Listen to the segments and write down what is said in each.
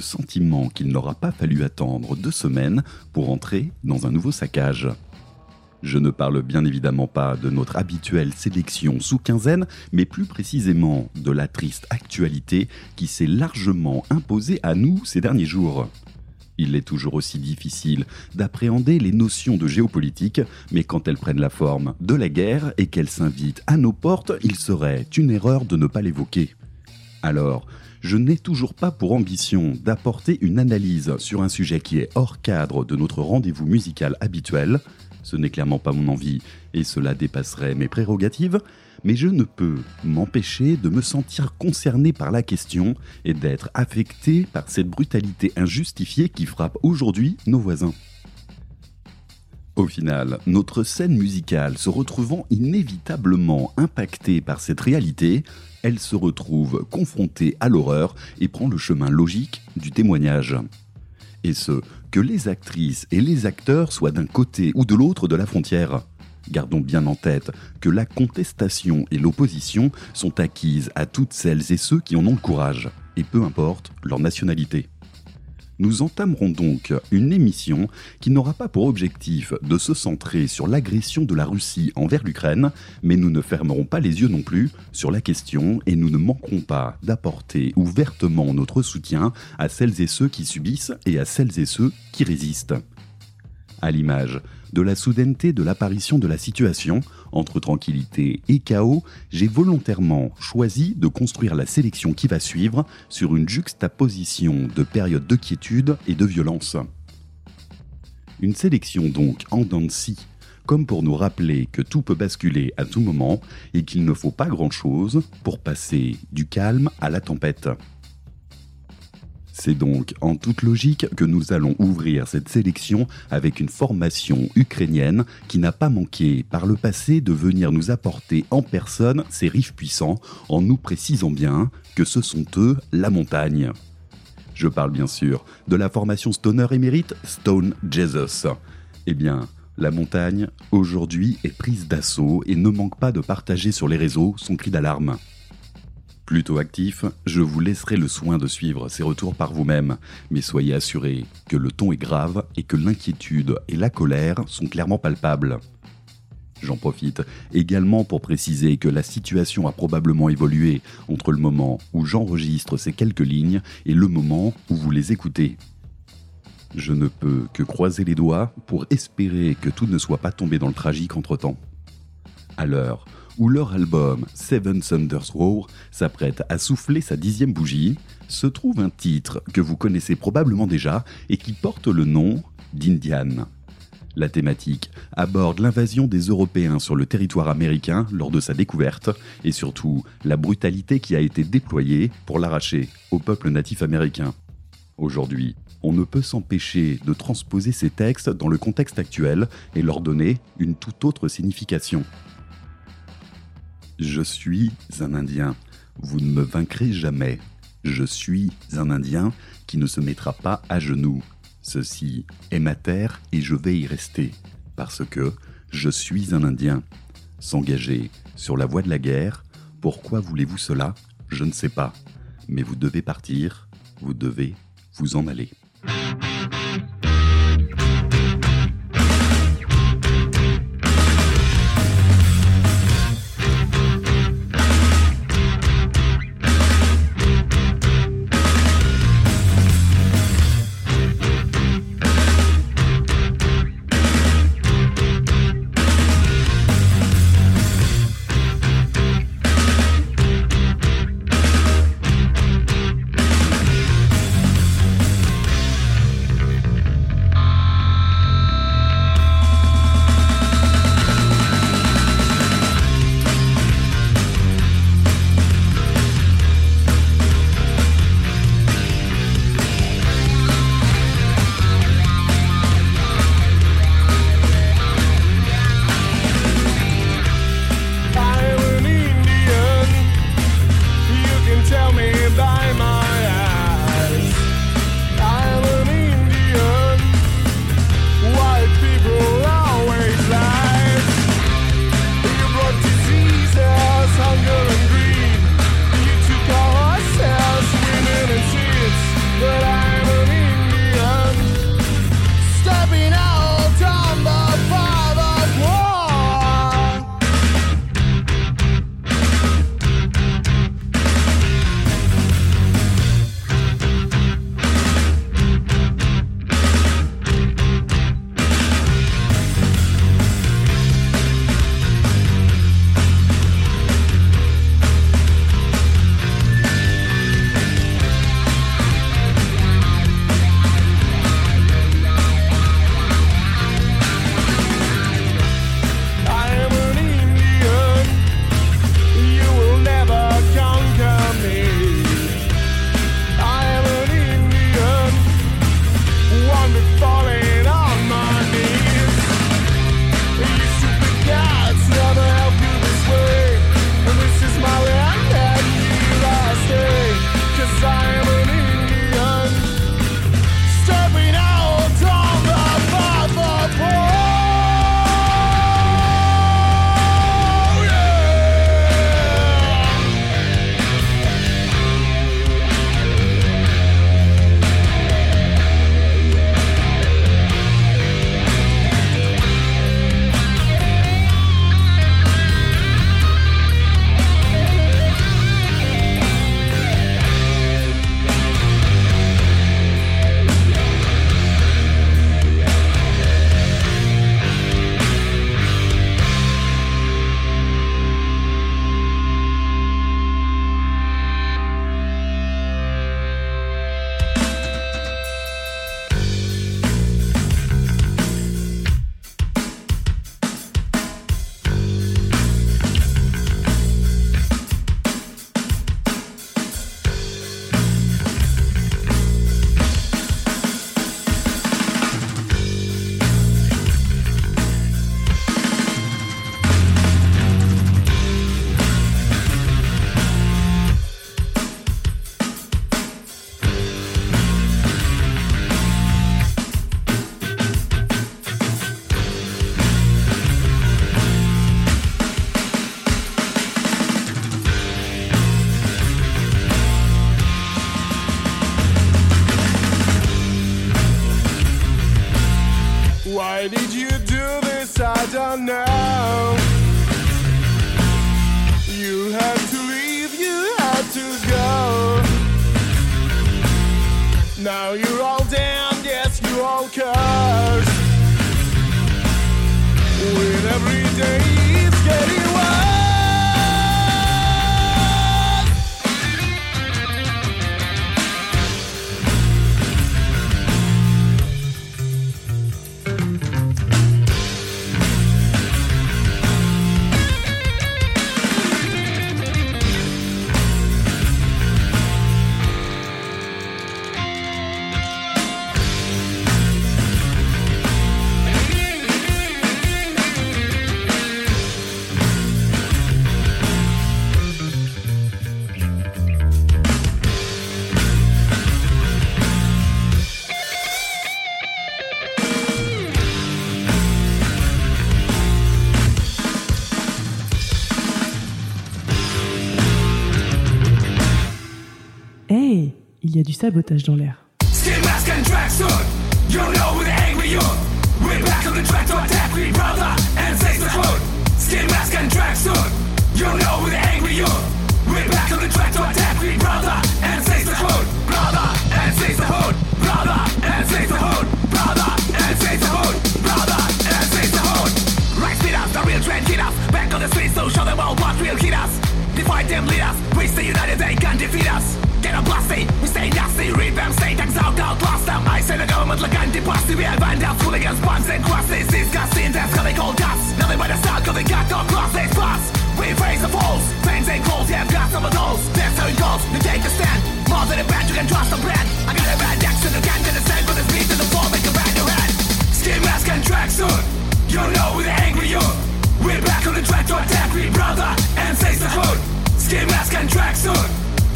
sentiment qu'il n'aura pas fallu attendre deux semaines pour entrer dans un nouveau saccage. Je ne parle bien évidemment pas de notre habituelle sélection sous quinzaine, mais plus précisément de la triste actualité qui s'est largement imposée à nous ces derniers jours. Il est toujours aussi difficile d'appréhender les notions de géopolitique, mais quand elles prennent la forme de la guerre et qu'elles s'invitent à nos portes, il serait une erreur de ne pas l'évoquer. Alors, je n'ai toujours pas pour ambition d'apporter une analyse sur un sujet qui est hors cadre de notre rendez-vous musical habituel, ce n'est clairement pas mon envie et cela dépasserait mes prérogatives, mais je ne peux m'empêcher de me sentir concerné par la question et d'être affecté par cette brutalité injustifiée qui frappe aujourd'hui nos voisins. Au final, notre scène musicale se retrouvant inévitablement impactée par cette réalité, elle se retrouve confrontée à l'horreur et prend le chemin logique du témoignage. Et ce, que les actrices et les acteurs soient d'un côté ou de l'autre de la frontière. Gardons bien en tête que la contestation et l'opposition sont acquises à toutes celles et ceux qui en ont le courage, et peu importe leur nationalité nous entamerons donc une émission qui n'aura pas pour objectif de se centrer sur l'agression de la Russie envers l'Ukraine, mais nous ne fermerons pas les yeux non plus sur la question et nous ne manquerons pas d'apporter ouvertement notre soutien à celles et ceux qui subissent et à celles et ceux qui résistent. À l'image de la soudaineté de l'apparition de la situation, entre tranquillité et chaos, j'ai volontairement choisi de construire la sélection qui va suivre sur une juxtaposition de périodes de quiétude et de violence. Une sélection donc en dents comme pour nous rappeler que tout peut basculer à tout moment et qu'il ne faut pas grand-chose pour passer du calme à la tempête. C'est donc en toute logique que nous allons ouvrir cette sélection avec une formation ukrainienne qui n'a pas manqué par le passé de venir nous apporter en personne ses riffs puissants en nous précisant bien que ce sont eux la montagne. Je parle bien sûr de la formation stoner émérite Stone Jesus. Eh bien, la montagne, aujourd'hui, est prise d'assaut et ne manque pas de partager sur les réseaux son cri d'alarme. Plutôt actif, je vous laisserai le soin de suivre ces retours par vous-même, mais soyez assurés que le ton est grave et que l'inquiétude et la colère sont clairement palpables. J'en profite également pour préciser que la situation a probablement évolué entre le moment où j'enregistre ces quelques lignes et le moment où vous les écoutez. Je ne peux que croiser les doigts pour espérer que tout ne soit pas tombé dans le tragique entre-temps. À l'heure où leur album Seven Thunders Roar s'apprête à souffler sa dixième bougie, se trouve un titre que vous connaissez probablement déjà et qui porte le nom d'Indian. La thématique aborde l'invasion des Européens sur le territoire américain lors de sa découverte et surtout la brutalité qui a été déployée pour l'arracher au peuple natif américain. Aujourd'hui, on ne peut s'empêcher de transposer ces textes dans le contexte actuel et leur donner une toute autre signification. Je suis un Indien. Vous ne me vaincrez jamais. Je suis un Indien qui ne se mettra pas à genoux. Ceci est ma terre et je vais y rester. Parce que je suis un Indien. S'engager sur la voie de la guerre, pourquoi voulez-vous cela? Je ne sais pas. Mais vous devez partir, vous devez vous en aller. Real trend hit us. Back on the streets, so show them will hit us. Them, lead us. We stay united, they can't defeat us. A blasty, we stay nasty, revamp, stay tanks out, outlast them. I say the government like anti-pasty, we have vandals, hooligans, bombs and crosses. Disgusting, that's how they call guts. Nothing but a style, cause they got no crosses, plus. We face the falls, fangs and calls, yeah, I've got some of those. That's how it goes, you take a stand. More than a band, you can trust the brand. I got a bad action, you can't understand, but it's beat to the floor, make a bang your head. Skin mask and tracksuit, you know we're the angry youth. We're back on the track to attack me, brother, and save the hood. Skin mask and tracksuit,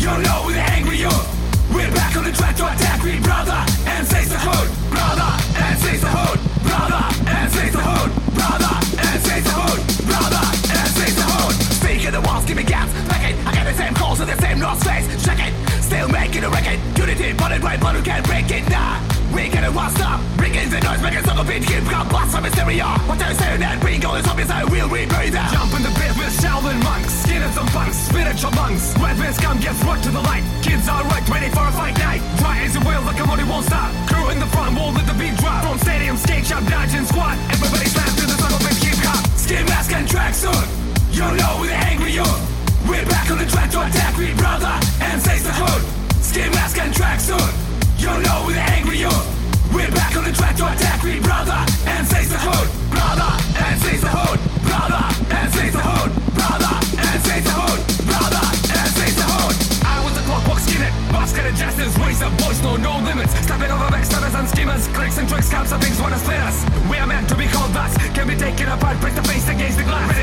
you know we're angry youth. We're back on the track to attack me, brother, and save the hood. Brother, and save the hood. Brother, and save the hood. Brother, and save the hood. Brother, and save the hood. Speak of the walls, give me gaps. Back it, I got the same calls with the same north face. Check it, still making a record. Unity, but it right, but who can't break it now? We get it, what's up? Bring in the noise, make it sucker beat, hip hop, blast from hysteria. What they're saying that bring all this up inside, we'll rebury them. Jump in the pit with Sheldon monks, skin and some punks, spiritual monks. Weapons come, get brought to the light. Kids are right, ready for a fight night. Try as you will, the commodity won't stop. Crew in the front, won't let the beat drop. From stadium, skate shop, dodge and squat. Everybody slap to the sucker beat, hip hop. Skin mask and tracksuit. You know we're the angry youth. We're back on the track to attack me, brother, and save the hood. Skin mask and tracksuit. You know we're angry youth. We're back on the track to attack me, brother, and save the hood. Brother, and save the hood. Brother, and save the hood. Brother, and save the hood. Brother, and save the hood. I was the clockwork skinhead, basket of justice, ways of voice, no, no limits. Stepping over backstabbers and schemers, clicks and tricks, counts of things wanna split us. We are meant to be called thus, can be taken apart, break the face against the glass.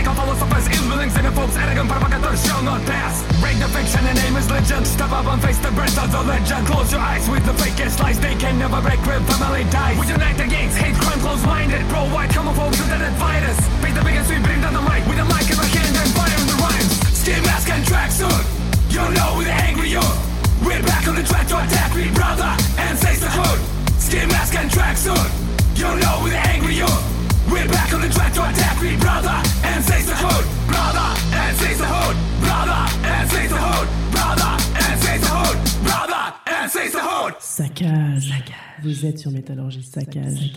Philosophers, ill-willing xenophobes, arrogant provocateurs shall not pass. Break the fiction and name is legend. Step up and face the breath of the legend. Close your eyes with the fakest lies, they can never break real family ties. We unite against hate, crime, close-minded. Pro-white, homophobes who didn't fight us. Face the biggest, we bring down the mic with a mic in our hand and fire in the rhymes. Skin mask and tracksuit, you know we're the angry youth. We're back on the track to attack me, brother, and save the hood. Skin mask and tracksuit, you know we're the angry youth. We're back on the track to attack me, brother, and save the hood. Brother, and save the hood. Brother, and save the hood. Brother, and save the hood. Brother, and save the hood. Saccage. Vous êtes sur Métallurgie Saccage.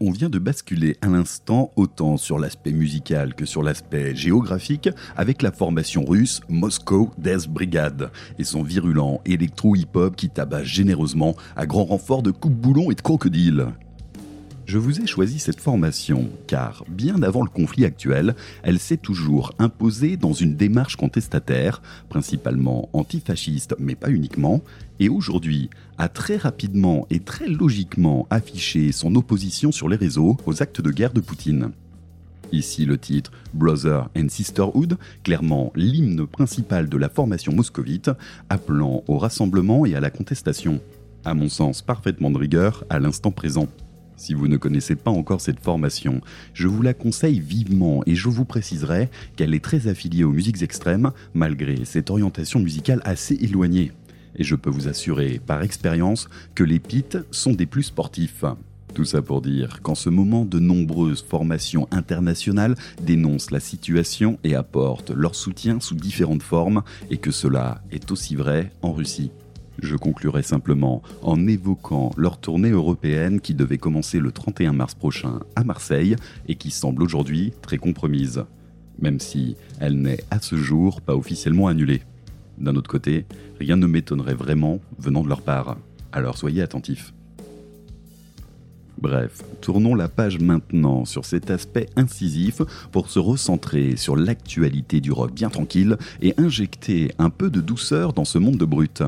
On vient de basculer à l'instant autant sur l'aspect musical que sur l'aspect géographique avec la formation russe Moscow Death Brigade et son virulent électro-hip-hop qui tabasse généreusement à grand renfort de coupe-boulons et de crocodiles. Je vous ai choisi cette formation car, bien avant le conflit actuel, elle s'est toujours imposée dans une démarche contestataire, principalement antifasciste mais pas uniquement, et aujourd'hui a très rapidement et très logiquement affiché son opposition sur les réseaux aux actes de guerre de Poutine. Ici le titre Brother and Sisterhood, clairement l'hymne principal de la formation moscovite, appelant au rassemblement et à la contestation. À mon sens parfaitement de rigueur à l'instant présent. Si vous ne connaissez pas encore cette formation, je vous la conseille vivement et je vous préciserai qu'elle est très affiliée aux musiques extrêmes malgré cette orientation musicale assez éloignée. Et je peux vous assurer par expérience que les pits sont des plus sportifs. Tout ça pour dire qu'en ce moment, de nombreuses formations internationales dénoncent la situation et apportent leur soutien sous différentes formes, et que cela est aussi vrai en Russie. Je conclurai simplement en évoquant leur tournée européenne qui devait commencer le 31 mars prochain à Marseille et qui semble aujourd'hui très compromise, même si elle n'est à ce jour pas officiellement annulée. D'un autre côté, rien ne m'étonnerait vraiment venant de leur part, alors soyez attentifs. Bref, tournons la page maintenant sur cet aspect incisif pour se recentrer sur l'actualité du rock bien tranquille et injecter un peu de douceur dans ce monde de brut.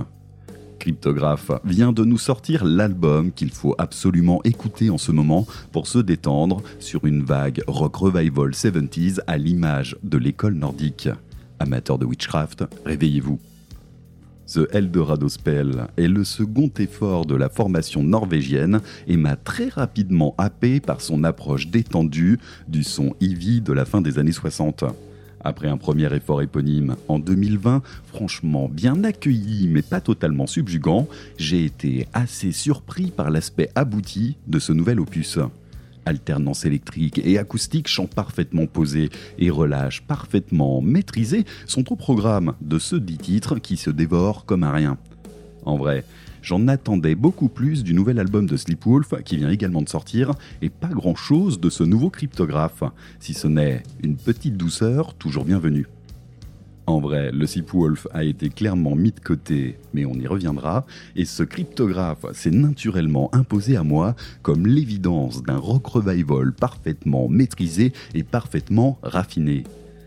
Cryptographe vient de nous sortir l'album qu'il faut absolument écouter en ce moment pour se détendre sur une vague rock revival 70s à l'image de l'école nordique. Amateurs de witchcraft, réveillez-vous. The Eldorado Spell est le second effort de la formation norvégienne et m'a très rapidement happé par son approche détendue du son Eevee de la fin des années 60. Après un premier effort éponyme en 2020, franchement bien accueilli mais pas totalement subjugant, j'ai été assez surpris par l'aspect abouti de ce nouvel opus. Alternance électrique et acoustique, chant parfaitement posé et relâche parfaitement maîtrisé sont au programme de ce dix titres qui se dévorent comme un rien. En vrai, j'en attendais beaucoup plus du nouvel album de Sleepwolf qui vient également de sortir et pas grand chose de ce nouveau cryptographe, si ce n'est une petite douceur toujours bienvenue. En vrai, le Wolf a été clairement mis de côté, mais on y reviendra, et ce cryptographe s'est naturellement imposé à moi comme l'évidence d'un rock revival parfaitement maîtrisé et parfaitement raffiné.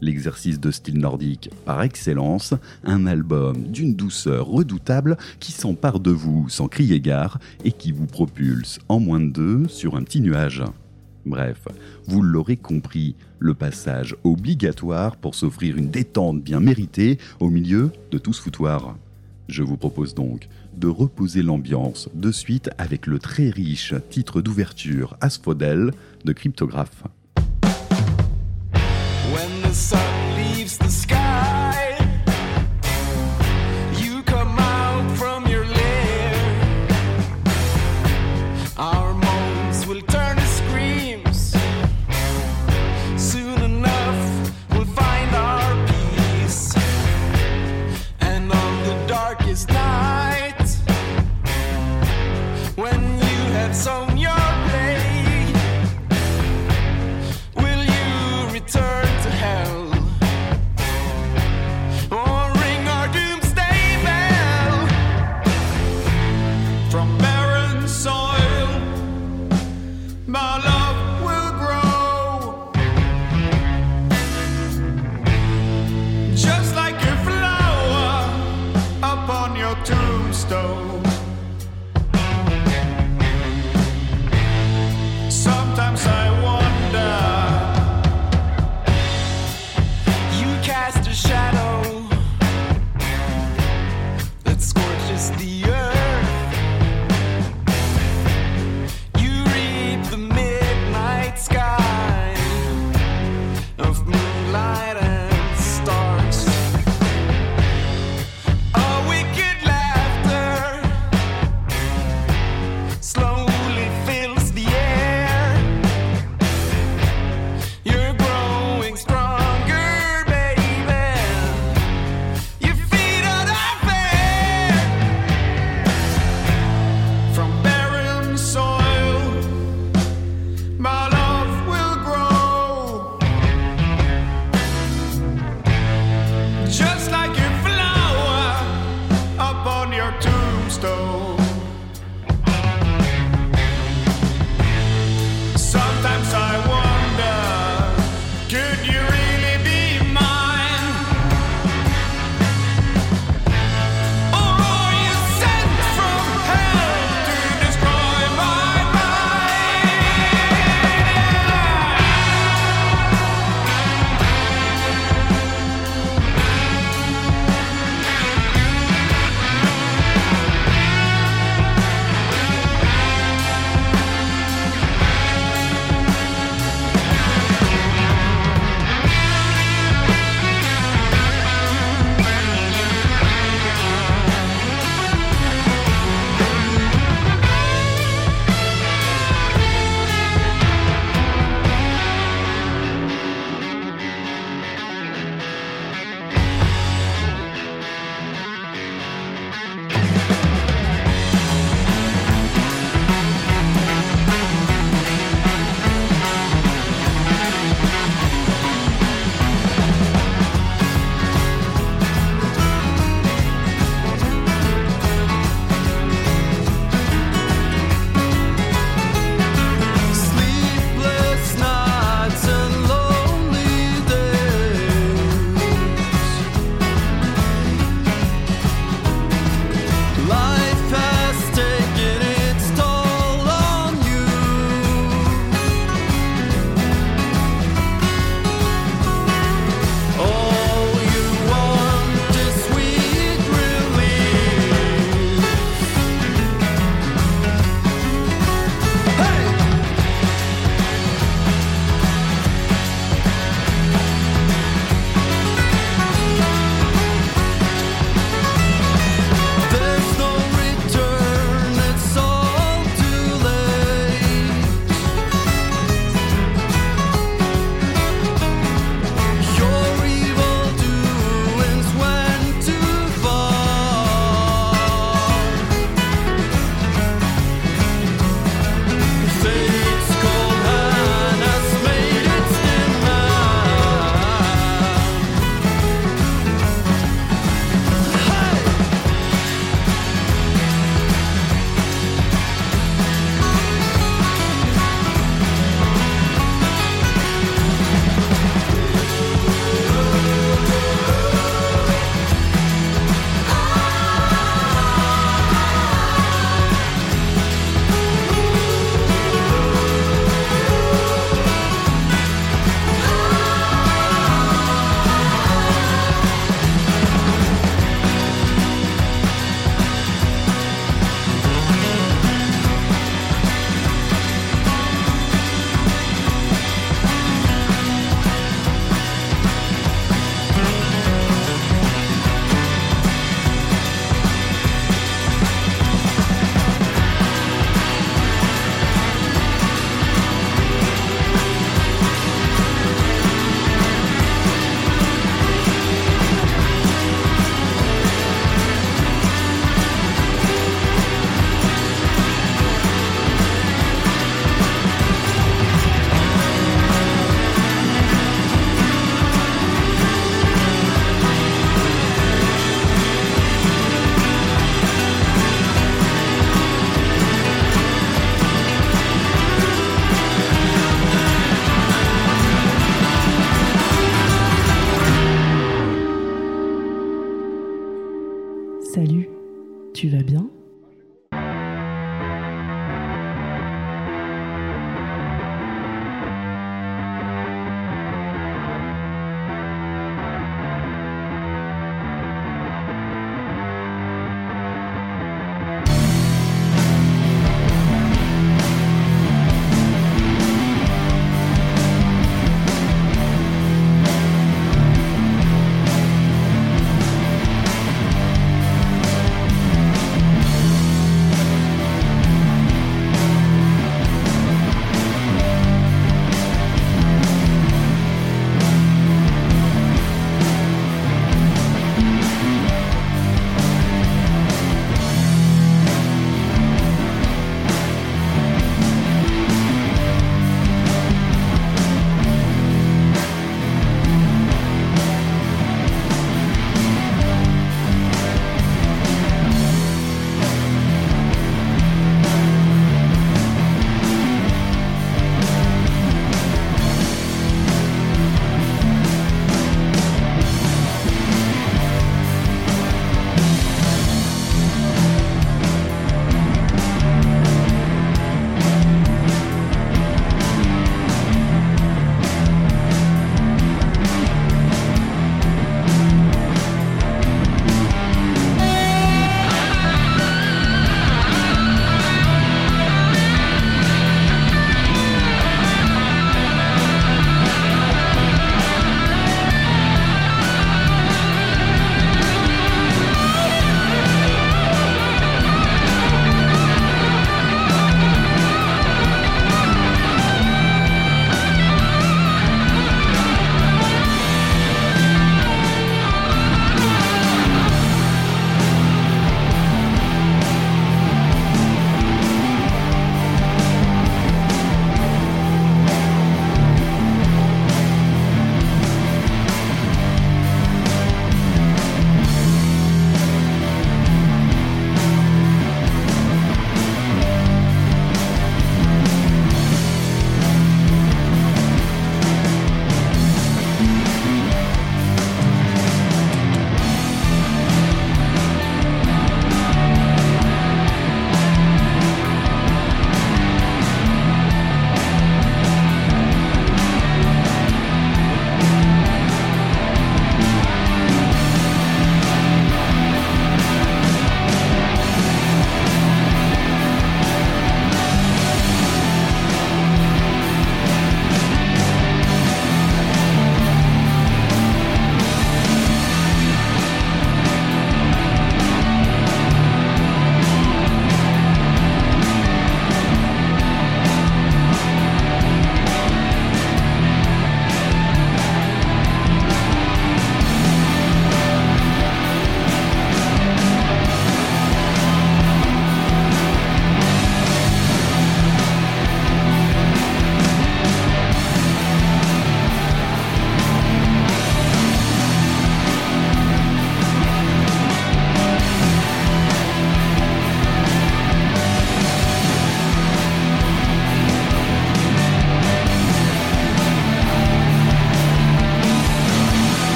L'exercice de style nordique par excellence, un album d'une douceur redoutable qui s'empare de vous sans crier gare et qui vous propulse en moins de deux sur un petit nuage. Bref, vous l'aurez compris, le passage obligatoire pour s'offrir une détente bien méritée au milieu de tout ce foutoir. Je vous propose donc de reposer l'ambiance de suite avec le très riche titre d'ouverture Asphodel de Cryptographe. When the sun leaves the sky,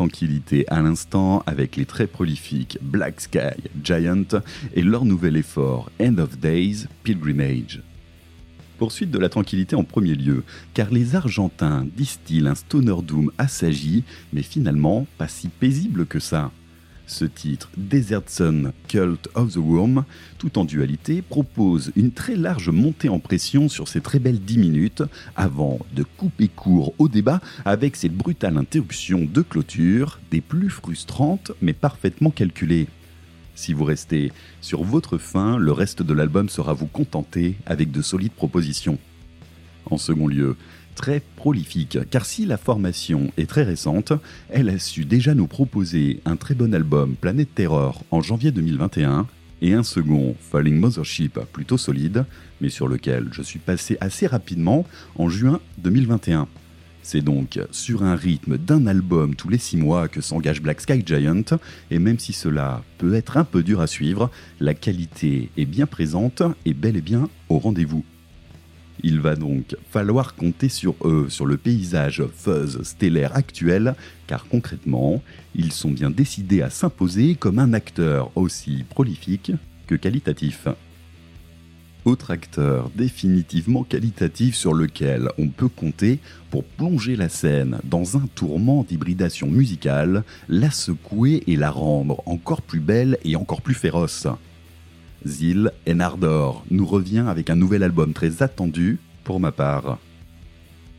tranquillité à l'instant avec les très prolifiques Black Sky Giant et leur nouvel effort End of Days Pilgrimage. Poursuite de la tranquillité en premier lieu, car les Argentins distillent un stoner doom assagi, mais finalement pas si paisible que ça. Ce titre, Desert Sun Cult of the Worm, tout en dualité, propose une très large montée en pression sur ces très belles 10 minutes avant de couper court au débat avec cette brutale interruption de clôture, des plus frustrantes mais parfaitement calculées. Si vous restez sur votre fin, le reste de l'album sera vous contenter avec de solides propositions. En second lieu, très prolifique, car si la formation est très récente, elle a su déjà nous proposer un très bon album Planète Terror en janvier 2021 et un second Falling Mothership plutôt solide, mais sur lequel je suis passé assez rapidement en juin 2021. C'est donc sur un rythme d'un album tous les six mois que s'engage Black Sky Giant, et même si cela peut être un peu dur à suivre, la qualité est bien présente et bel et bien au rendez-vous. Il va donc falloir compter sur eux, sur le paysage fuzz stellaire actuel, car concrètement, ils sont bien décidés à s'imposer comme un acteur aussi prolifique que qualitatif. Autre acteur définitivement qualitatif sur lequel on peut compter pour plonger la scène dans un tourment d'hybridation musicale, la secouer et la rendre encore plus belle et encore plus féroce. Zil Enardor nous revient avec un nouvel album très attendu pour ma part.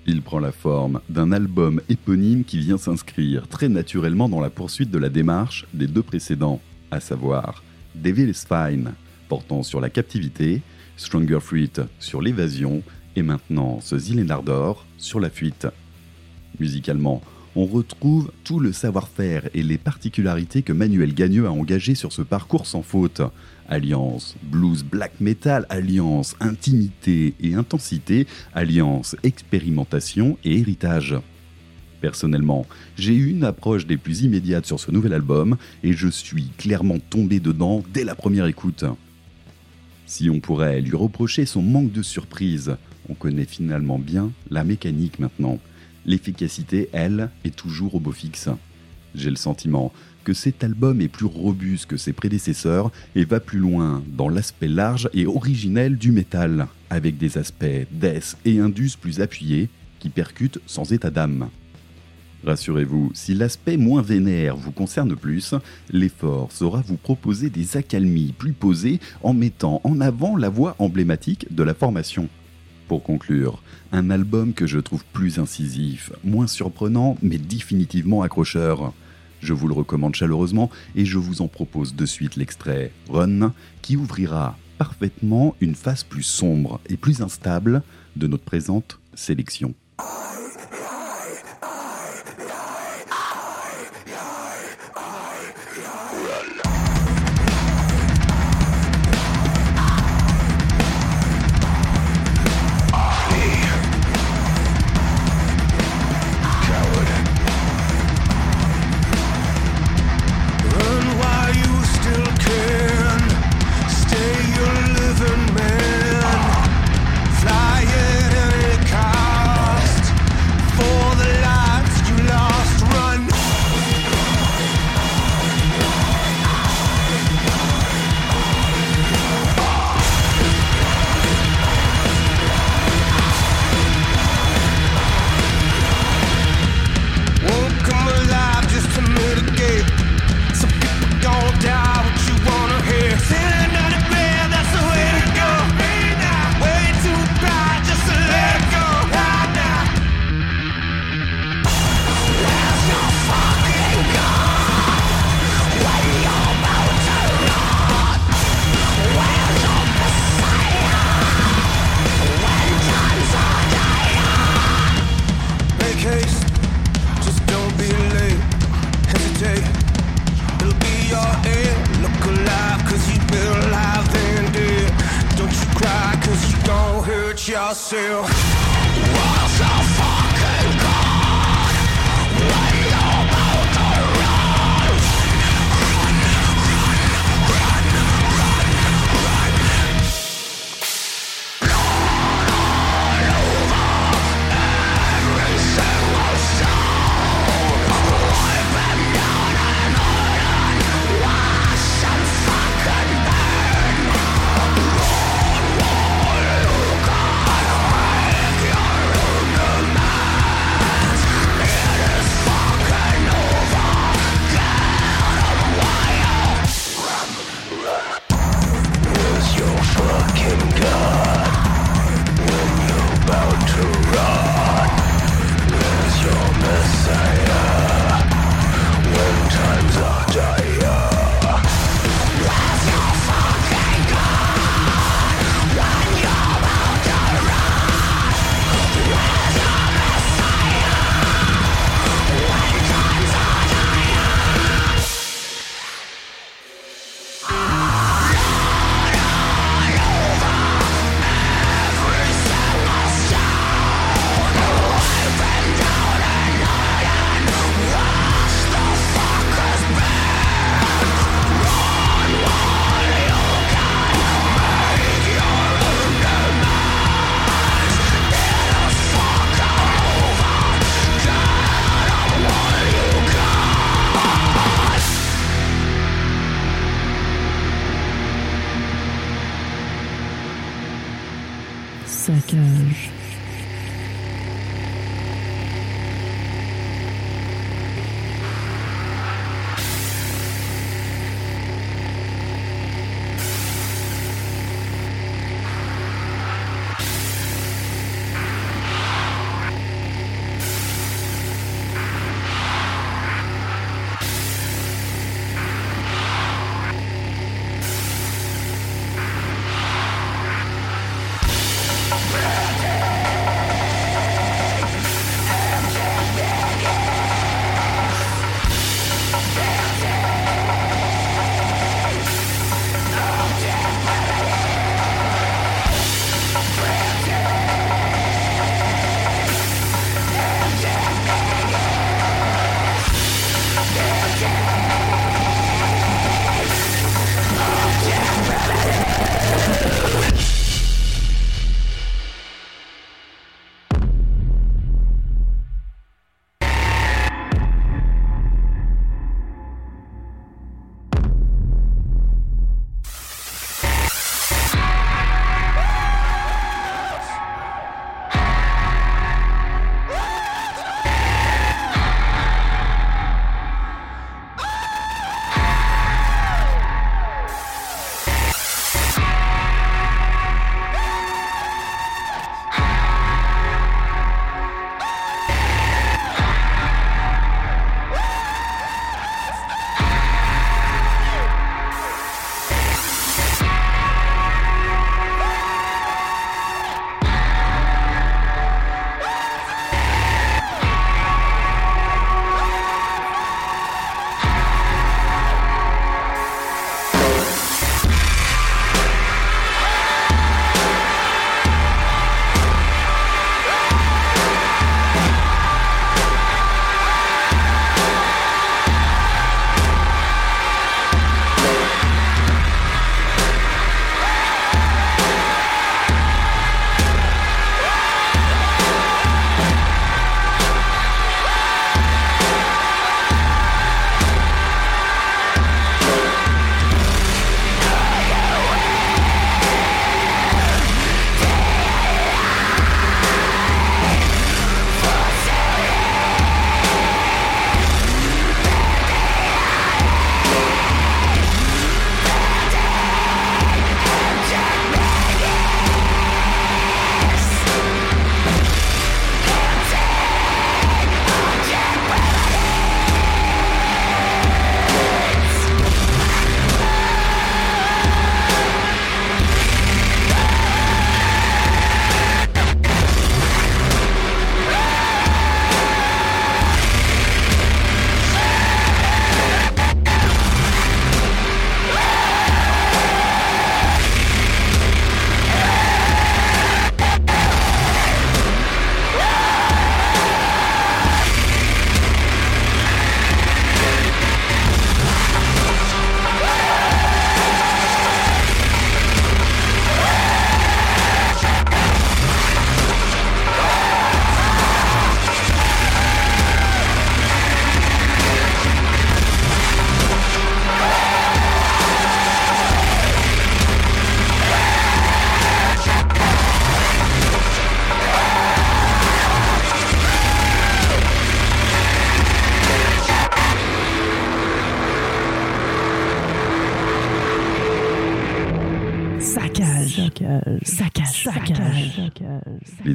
Il prend la forme d'un album éponyme qui vient s'inscrire très naturellement dans la poursuite de la démarche des deux précédents, à savoir Devil is Fine, portant sur la captivité, Stronger Fruit sur l'évasion, et maintenant ce Enardor sur la fuite. Musicalement, on retrouve tout le savoir-faire et les particularités que Manuel Gagneux a engagé sur ce parcours sans faute. Alliance blues black metal, alliance intimité et intensité, alliance expérimentation et héritage. Personnellement, j'ai eu une approche des plus immédiates sur ce nouvel album et je suis clairement tombé dedans dès la première écoute. Si on pourrait lui reprocher son manque de surprise, on connaît finalement bien la mécanique maintenant. L'efficacité, elle, est toujours au beau fixe. J'ai le sentiment que cet album est plus robuste que ses prédécesseurs et va plus loin dans l'aspect large et originel du métal, avec des aspects death et indus plus appuyés qui percutent sans état d'âme. Rassurez-vous, si l'aspect moins vénère vous concerne plus, l'effort saura vous proposer des accalmies plus posées en mettant en avant la voix emblématique de la formation. Pour conclure, un album que je trouve plus incisif, moins surprenant, mais définitivement accrocheur. Je vous le recommande chaleureusement et je vous en propose de suite l'extrait Run qui ouvrira parfaitement une face plus sombre et plus instable de notre présente sélection.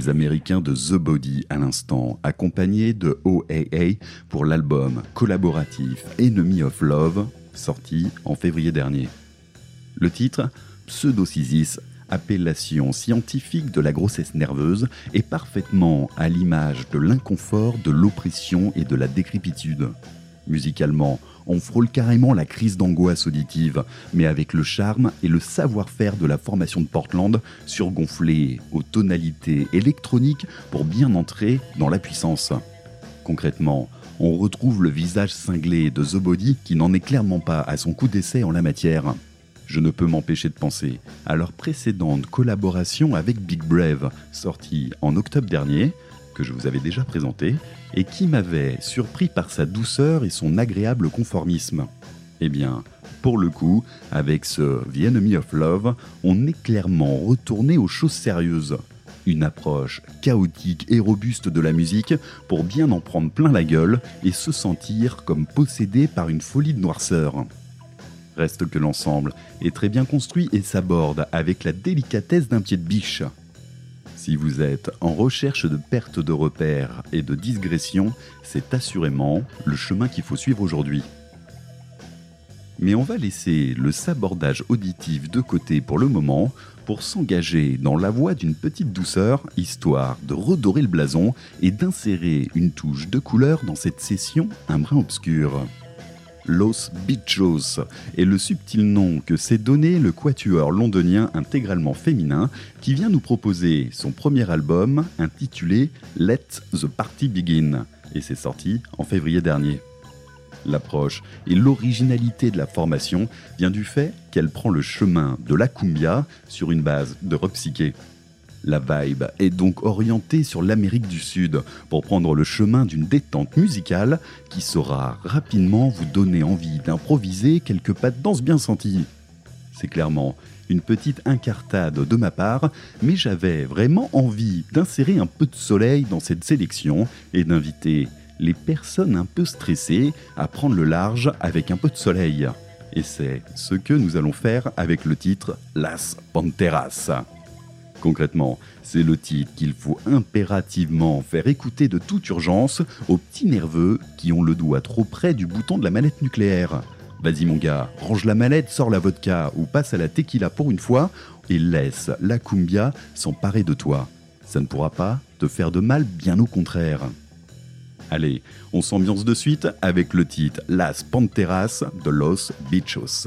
Américains de The Body à l'instant, accompagnés de OAA pour l'album collaboratif Enemy of Love, sorti en février dernier. Le titre, Pseudocisis, appellation scientifique de la grossesse nerveuse, est parfaitement à l'image de l'inconfort, de l'oppression et de la décrépitude. Musicalement, on frôle carrément la crise d'angoisse auditive, mais avec le charme et le savoir-faire de la formation de Portland, surgonflé aux tonalités électroniques pour bien entrer dans la puissance. Concrètement, on retrouve le visage cinglé de The Body qui n'en est clairement pas à son coup d'essai en la matière. Je ne peux m'empêcher de penser à leur précédente collaboration avec Big Brave, sortie en octobre dernier, que je vous avais déjà présenté, et qui m'avait surpris par sa douceur et son agréable conformisme. Eh bien, pour le coup, avec ce The Enemy of Love, on est clairement retourné aux choses sérieuses. Une approche chaotique et robuste de la musique pour bien en prendre plein la gueule et se sentir comme possédé par une folie de noirceur. Reste que l'ensemble est très bien construit et s'aborde avec la délicatesse d'un pied de biche. Si vous êtes en recherche de perte de repères et de digression, c'est assurément le chemin qu'il faut suivre aujourd'hui. Mais on va laisser le sabordage auditif de côté pour le moment pour s'engager dans la voie d'une petite douceur, histoire de redorer le blason et d'insérer une touche de couleur dans cette session un brin obscur. Los Bichos est le subtil nom que s'est donné le quatuor londonien intégralement féminin qui vient nous proposer son premier album intitulé Let the Party Begin et c'est sorti en février dernier. L'approche et l'originalité de la formation vient du fait qu'elle prend le chemin de la cumbia sur une base de rock psyché. La vibe est donc orientée sur l'Amérique du Sud pour prendre le chemin d'une détente musicale qui saura rapidement vous donner envie d'improviser quelques pas de danse bien senties. C'est clairement une petite incartade de ma part, mais j'avais vraiment envie d'insérer un peu de soleil dans cette sélection et d'inviter les personnes un peu stressées à prendre le large avec un peu de soleil. Et c'est ce que nous allons faire avec le titre Las Panteras. Concrètement, c'est le titre qu'il faut impérativement faire écouter de toute urgence aux petits nerveux qui ont le doigt trop près du bouton de la manette nucléaire. Vas-y mon gars, range la mallette, sors la vodka ou passe à la tequila pour une fois et laisse la cumbia s'emparer de toi. Ça ne pourra pas te faire de mal, bien au contraire. Allez, on s'ambiance de suite avec le titre Las Panteras de Los Bichos.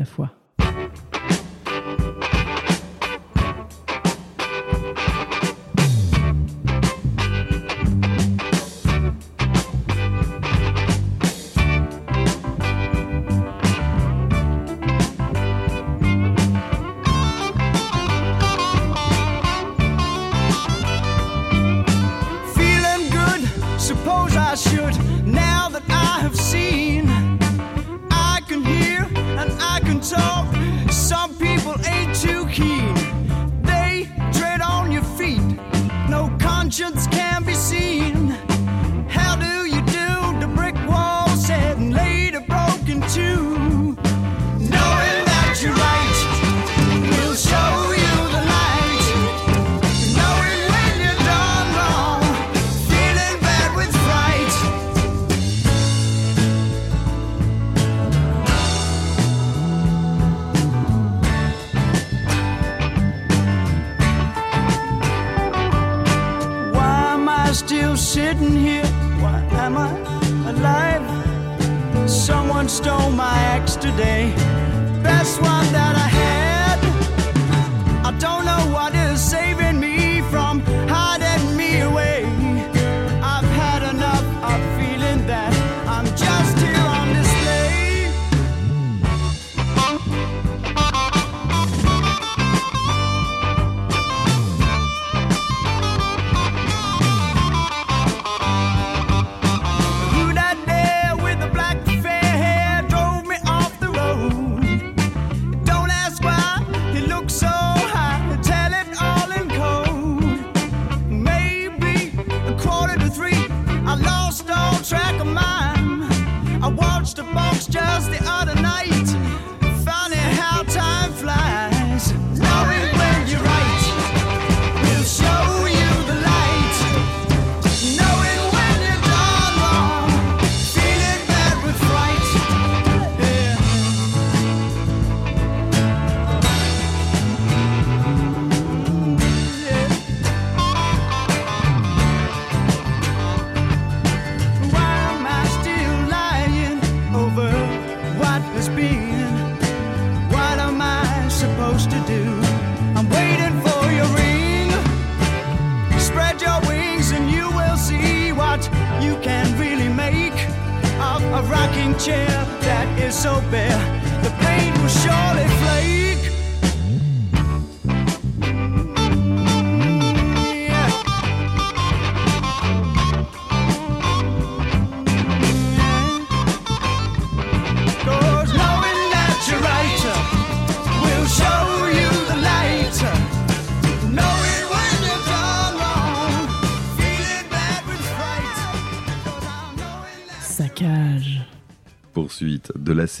La fois.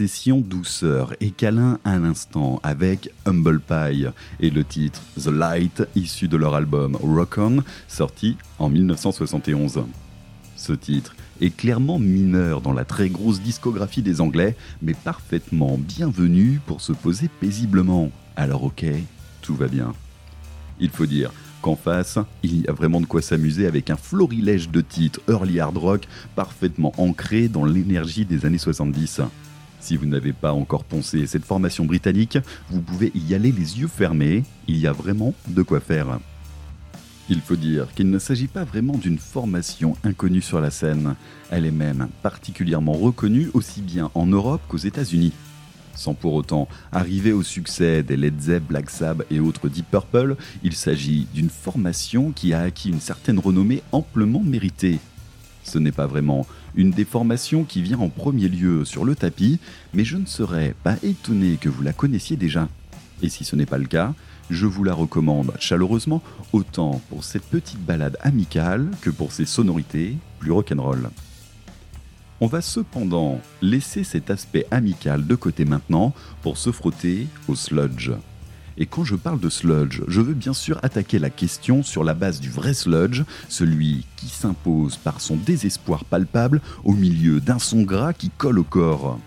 Poursuite de la session douceur et câlin à l'instant avec Humble Pie et le titre The Light issu de leur album Rock On sorti en 1971. Ce titre est clairement mineur dans la très grosse discographie des Anglais, mais parfaitement bienvenu pour se poser paisiblement. Alors ok, tout va bien. Il faut dire qu'en face, il y a vraiment de quoi s'amuser avec un florilège de titres early hard rock parfaitement ancrés dans l'énergie des années 70. Si vous n'avez pas encore poncé cette formation britannique, vous pouvez y aller les yeux fermés, il y a vraiment de quoi faire. Il faut dire qu'il ne s'agit pas vraiment d'une formation inconnue sur la scène, elle est même particulièrement reconnue aussi bien en Europe qu'aux États-Unis. Sans pour autant arriver au succès des Led Zepp, Black Sabbath et autres Deep Purple, il s'agit d'une formation qui a acquis une certaine renommée amplement méritée. Ce n'est pas vraiment une des formations qui vient en premier lieu sur le tapis, mais je ne serais pas étonné que vous la connaissiez déjà. Et si ce n'est pas le cas, je vous la recommande chaleureusement, autant pour cette petite balade amicale que pour ses sonorités plus rock'n'roll. On va cependant laisser cet aspect amical de côté maintenant pour se frotter au sludge. Et quand je parle de sludge, je veux bien sûr attaquer la question sur la base du vrai sludge, celui qui s'impose par son désespoir palpable au milieu d'un son gras qui colle au corps.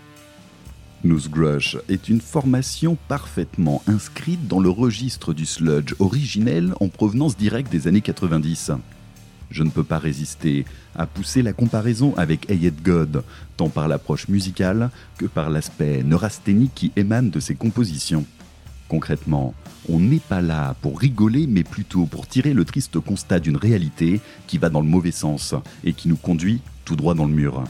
Noosegrush est une formation parfaitement inscrite dans le registre du sludge originel en provenance directe des années 90. Je ne peux pas résister à pousser la comparaison avec Ayed God, tant par l'approche musicale que par l'aspect neurasthénique qui émane de ses compositions. Concrètement, on n'est pas là pour rigoler, mais plutôt pour tirer le triste constat d'une réalité qui va dans le mauvais sens et qui nous conduit tout droit dans le mur.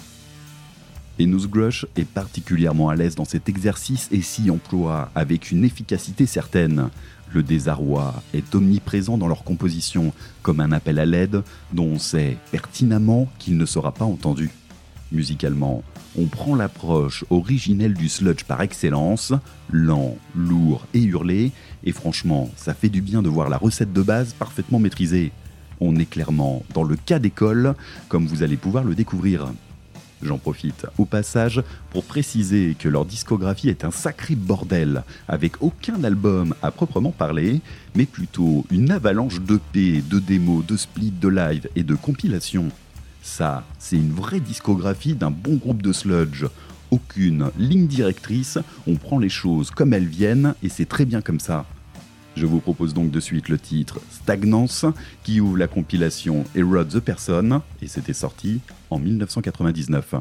Et Grush est particulièrement à l'aise dans cet exercice et s'y emploie avec une efficacité certaine. Le désarroi est omniprésent dans leur composition, comme un appel à l'aide dont on sait pertinemment qu'il ne sera pas entendu. Musicalement, on prend l'approche originelle du sludge par excellence, lent, lourd et hurlé, et franchement, ça fait du bien de voir la recette de base parfaitement maîtrisée. On est clairement dans le cas d'école, comme vous allez pouvoir le découvrir. J'en profite au passage pour préciser que leur discographie est un sacré bordel, avec aucun album à proprement parler, mais plutôt une avalanche d'EP, de démos, de splits, de live et de compilations. Ça, c'est une vraie discographie d'un bon groupe de sludge. Aucune ligne directrice, on prend les choses comme elles viennent et c'est très bien comme ça. Je vous propose donc de suite le titre Stagnance qui ouvre la compilation Erode the Person et c'était sorti en 1999.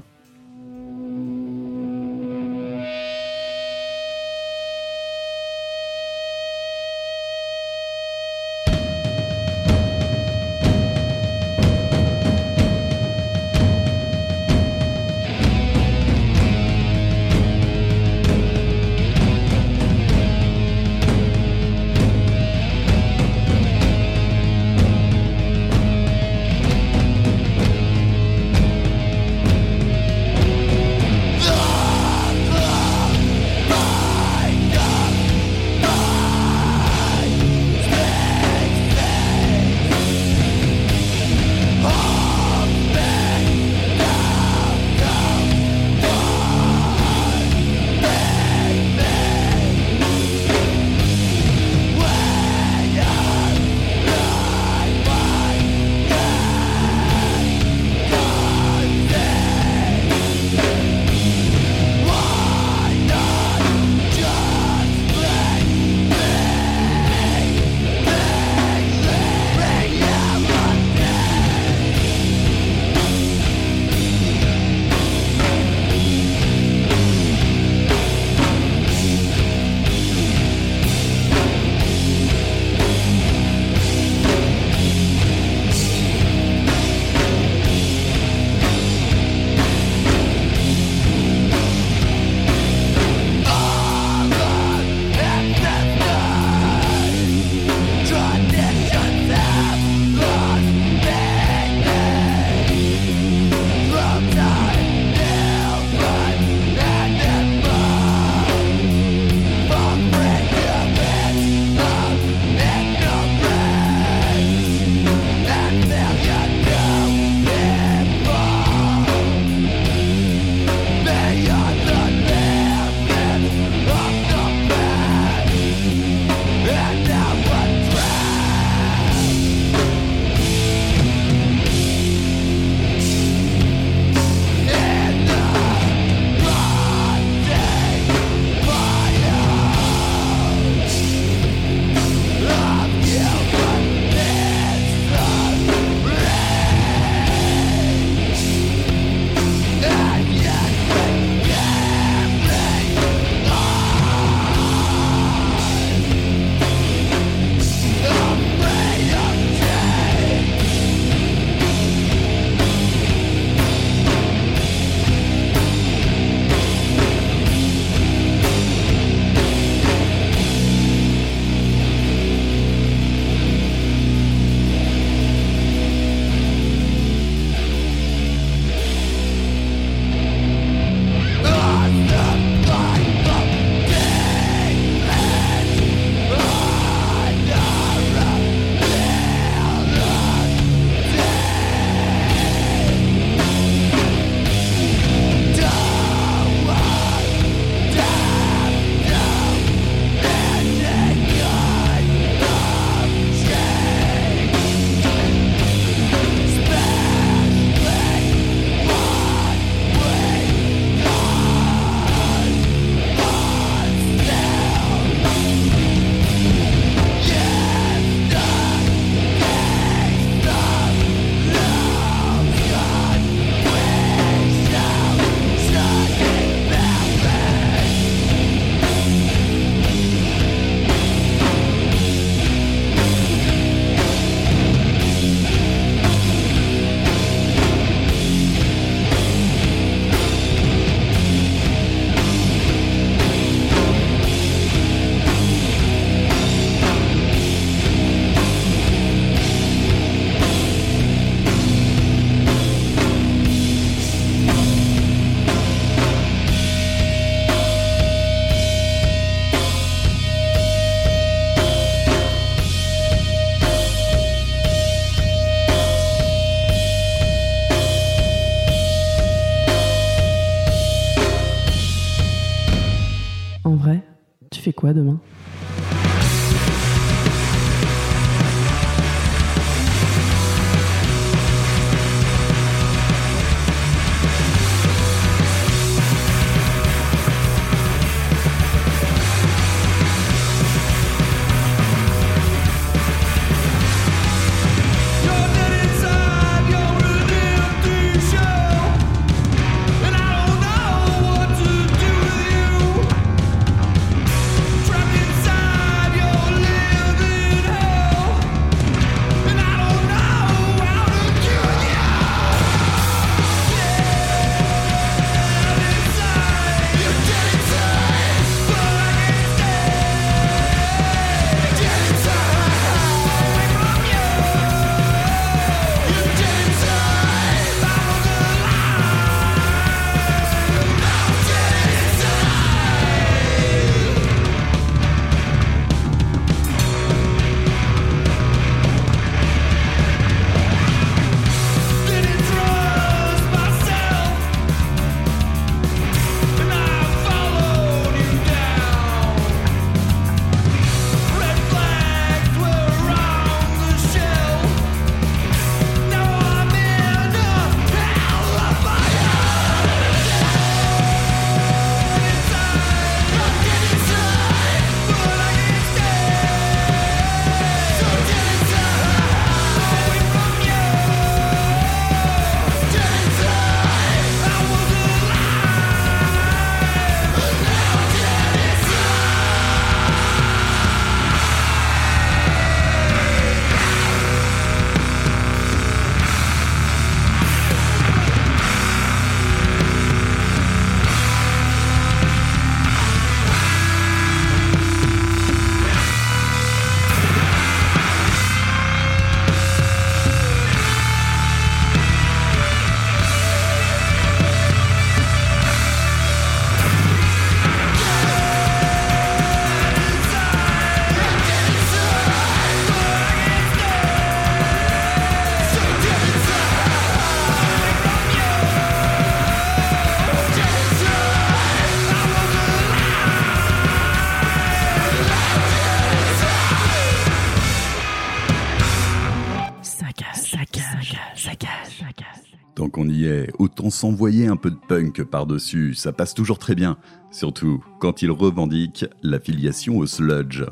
Tant qu'on y est, autant s'envoyer un peu de punk par-dessus, ça passe toujours très bien, surtout quand il revendique l'affiliation au sludge.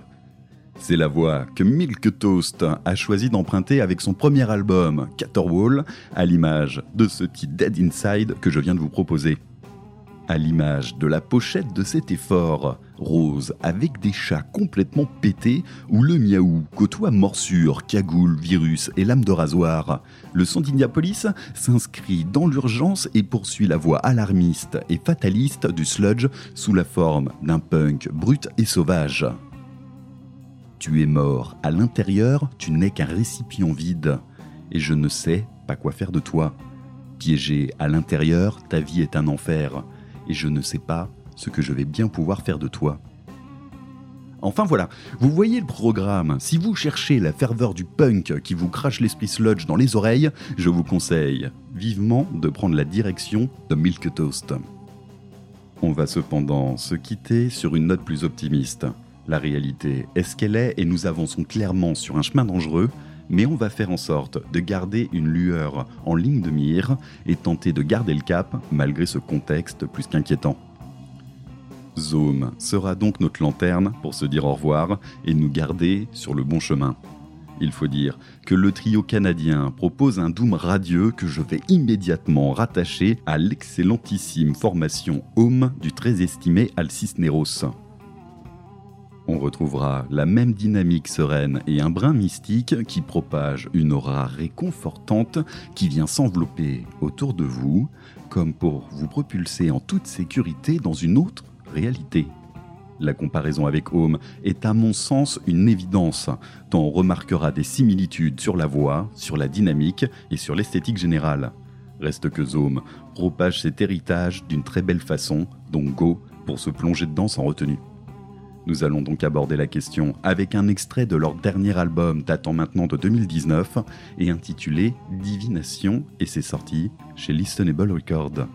C'est la voix que Milk Toast a choisi d'emprunter avec son premier album, Caterwall, à l'image de ce petit Dead Inside que je viens de vous proposer. À l'image de la pochette de cet effort, rose avec des chats complètement pétés, où le miaou côtoie morsure, cagoule, virus et lame de rasoir, le son d'Indiapolis s'inscrit dans l'urgence et poursuit la voie alarmiste et fataliste du sludge sous la forme d'un punk brut et sauvage. Tu es mort à l'intérieur, tu n'es qu'un récipient vide, et je ne sais pas quoi faire de toi. Piégé à l'intérieur, ta vie est un enfer, et je ne sais pas ce que je vais bien pouvoir faire de toi. Enfin voilà, vous voyez le programme. Si vous cherchez la ferveur du punk qui vous crache l'esprit sludge dans les oreilles, je vous conseille vivement de prendre la direction de Milk Toast. On va cependant se quitter sur une note plus optimiste. La réalité est ce qu'elle est et nous avançons clairement sur un chemin dangereux, mais on va faire en sorte de garder une lueur en ligne de mire et tenter de garder le cap malgré ce contexte plus qu'inquiétant. Zoom sera donc notre lanterne pour se dire au revoir et nous garder sur le bon chemin. Il faut dire que le trio canadien propose un doom radieux que je vais immédiatement rattacher à l'excellentissime formation Home du très estimé Al Cisneros. On retrouvera la même dynamique sereine et un brin mystique qui propage une aura réconfortante qui vient s'envelopper autour de vous, comme pour vous propulser en toute sécurité dans une autre réalité. La comparaison avec Home est à mon sens une évidence, tant on remarquera des similitudes sur la voix, sur la dynamique et sur l'esthétique générale. Reste que Zome propage cet héritage d'une très belle façon, donc go pour se plonger dedans sans retenue. Nous allons donc aborder la question avec un extrait de leur dernier album datant maintenant de 2019 et intitulé Divination et c'est sorti chez Listenable Records.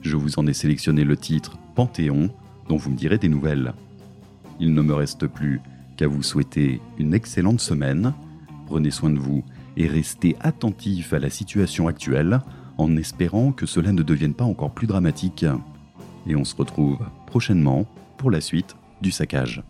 Je vous en ai sélectionné le titre Panthéon, dont vous me direz des nouvelles. il ne me reste plus qu'à vous souhaiter une excellente semaine. Prenez soin de vous et restez attentifs à la situation actuelle en espérant que cela ne devienne pas encore plus dramatique. Et on se retrouve prochainement pour la suite du saccage.